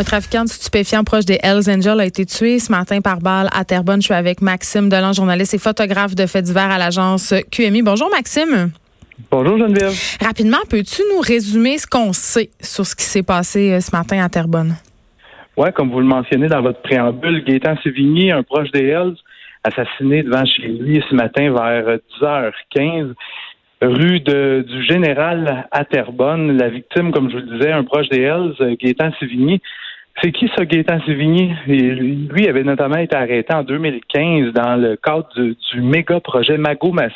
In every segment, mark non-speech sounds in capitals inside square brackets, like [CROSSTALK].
Un trafiquant de stupéfiants proche des Hells Angels a été tué ce matin par balle à Terrebonne. Je suis avec Maxime Delan, journaliste et photographe de faits divers à l'agence QMI. Bonjour Maxime. Bonjour Geneviève. Rapidement, peux-tu nous résumer ce qu'on sait sur ce qui s'est passé euh, ce matin à Terrebonne? Oui, comme vous le mentionnez dans votre préambule, Gaétan Sévigny, un proche des Hells, assassiné devant chez lui ce matin vers 10h15 rue de, du Général à Terrebonne. La victime, comme je vous le disais, un proche des Hells, Gaétan Sévigny. C'est qui ce Gaétan Sévigny? Lui avait notamment été arrêté en 2015 dans le cadre du, méga projet Mago Massif.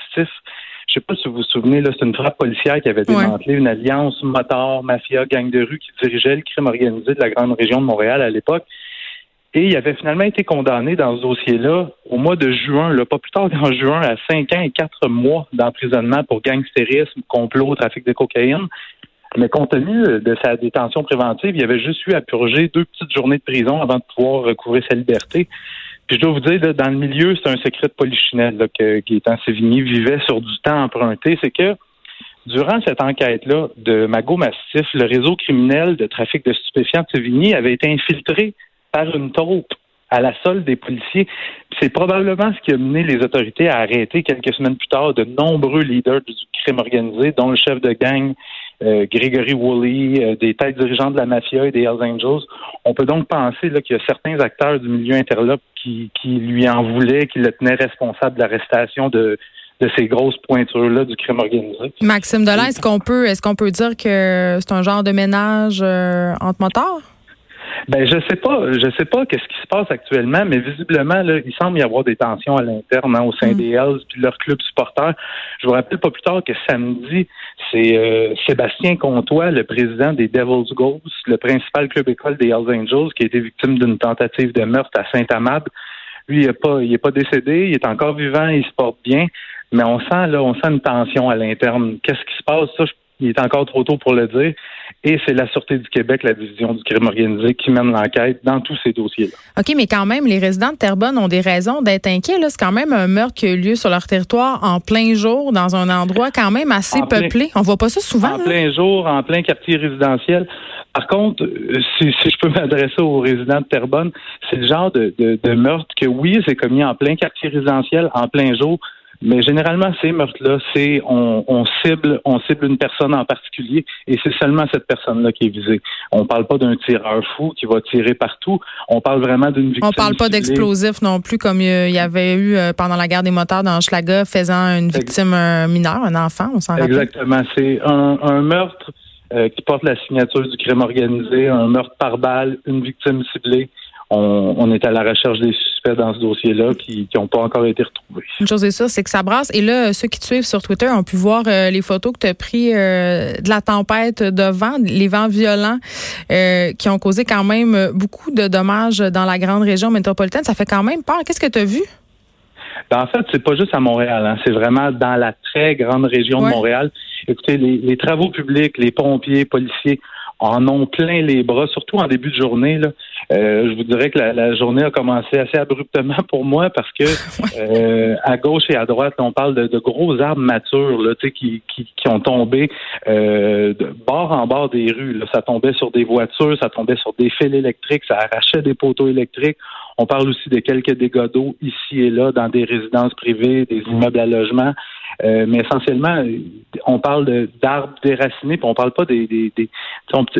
Je sais pas si vous vous souvenez, là, c'est une frappe policière qui avait démantelé une alliance moteur, mafia, gang de rue qui dirigeait le crime organisé de la grande région de Montréal à l'époque. Et il avait finalement été condamné dans ce dossier-là au mois de juin, là, pas plus tard qu'en [LAUGHS] juin, à cinq ans et quatre mois d'emprisonnement pour gangstérisme, complot, trafic de cocaïne. Mais compte tenu de sa détention préventive, il avait juste eu à purger deux petites journées de prison avant de pouvoir recouvrir sa liberté. Puis je dois vous dire, dans le milieu, c'est un secret de polichinelle là, que Gaétan Sévigny vivait sur du temps emprunté. C'est que durant cette enquête-là de Mago Massif, le réseau criminel de trafic de stupéfiants de Sévigny avait été infiltré par une taupe à la solde des policiers. C'est probablement ce qui a mené les autorités à arrêter quelques semaines plus tard de nombreux leaders du crime organisé, dont le chef de gang euh, Gregory Woolley, euh, des têtes dirigeantes de la mafia et des Hells Angels. On peut donc penser qu'il y a certains acteurs du milieu interlope qui, lui en voulaient, qui le tenaient responsable de l'arrestation de, ces grosses pointures-là du crime organisé. Maxime Delay, est-ce qu'on peut est-ce qu'on peut dire que c'est un genre de ménage euh, entre motards? Ben je sais pas, je sais pas qu'est-ce qui se passe actuellement, mais visiblement là, il semble y avoir des tensions à l'interne hein, au sein mm. des Hells puis leur club supporter. Je vous rappelle pas plus tard que samedi, c'est euh, Sébastien Comtois, le président des Devils Ghosts, le principal club école des Hells Angels, qui a été victime d'une tentative de meurtre à Saint-Amable. Lui, il est pas, il est pas décédé, il est encore vivant, il se porte bien, mais on sent là, on sent une tension à l'interne. Qu'est-ce qui se passe? Ça, je il est encore trop tôt pour le dire. Et c'est la Sûreté du Québec, la division du crime organisé, qui mène l'enquête dans tous ces dossiers-là. OK, mais quand même, les résidents de Terrebonne ont des raisons d'être inquiets. C'est quand même un meurtre qui a eu lieu sur leur territoire en plein jour, dans un endroit quand même assez peuplé. On voit pas ça souvent. En plein jour, en plein quartier résidentiel. Par contre, euh, si, je peux [LAUGHS] m'adresser aux résidents de Terrebonne, c'est le genre de, de meurtre que, oui, c'est commis en plein quartier résidentiel, en plein jour, mais généralement, ces meurtres-là, c'est on, cible, on cible une personne en particulier, et c'est seulement cette personne-là qui est visée. On parle pas d'un tireur fou qui va tirer partout. On parle vraiment d'une victime. On parle pas d'explosifs non plus, comme il y avait eu euh, pendant la guerre des moteurs dans Schlaga, faisant une victime mineure, un enfant. On s'en rappelle. Exactement. C'est un, meurtre euh, qui porte la signature du crime organisé, un meurtre par balle, une victime ciblée on, est à la recherche des suspects dans ce dossier-là qui n'ont pas encore été retrouvés. Une chose est sûre, c'est que ça brasse. Et là, ceux qui te suivent sur Twitter ont pu voir euh, les photos que tu as prises euh, de la tempête de vent, les vents violents euh, qui ont causé quand même beaucoup de dommages dans la grande région métropolitaine. Ça fait quand même peur. Qu'est-ce que tu as vu? Ben, en fait, c'est pas juste à Montréal, hein. c'est vraiment dans la très grande région de Montréal. Écoutez, les, travaux publics, les pompiers, policiers en ont plein les bras, surtout en début de journée. Là. Euh, je vous dirais que la, journée a commencé assez abruptement pour moi parce que [LAUGHS] euh, à gauche et à droite, on parle de, gros arbres matures là, qui, qui, qui ont tombé euh, de bord en bord des rues. Là. Ça tombait sur des voitures, ça tombait sur des fils électriques, ça arrachait des poteaux électriques. On parle aussi de quelques dégâts d'eau ici et là dans des résidences privées, des immeubles à logement. Euh, mais essentiellement, on parle d'arbres déracinés, puis on parle pas des, des, des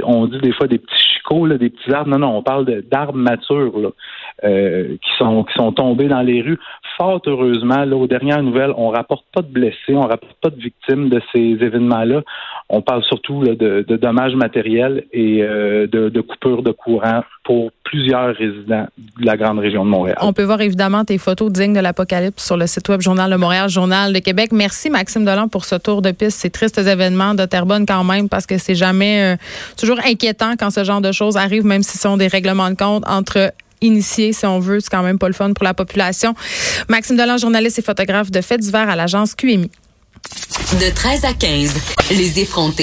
on, dit des fois des petits chicots, des petits arbres. Non, non, on parle d'arbres matures euh, qui sont qui sont tombés dans les rues. Fort heureusement, là, aux dernières nouvelles, on rapporte pas de blessés, on rapporte pas de victimes de ces événements-là. On parle surtout de, de, dommages matériels et euh, de, de coupures de courant pour plusieurs résidents de la grande région de Montréal. On peut voir évidemment tes photos dignes de l'apocalypse sur le site web Journal de Montréal, Journal de Québec. Merci Maxime Delan pour ce tour de piste, ces tristes événements de Terrebonne quand même, parce que c'est jamais euh, toujours inquiétant quand ce genre de choses arrivent, même si ce sont des règlements de compte entre initiés, si on veut. C'est quand même pas le fun pour la population. Maxime Delan, journaliste et photographe de faits divers à l'agence QMI. De 13 à 15, les effrontés.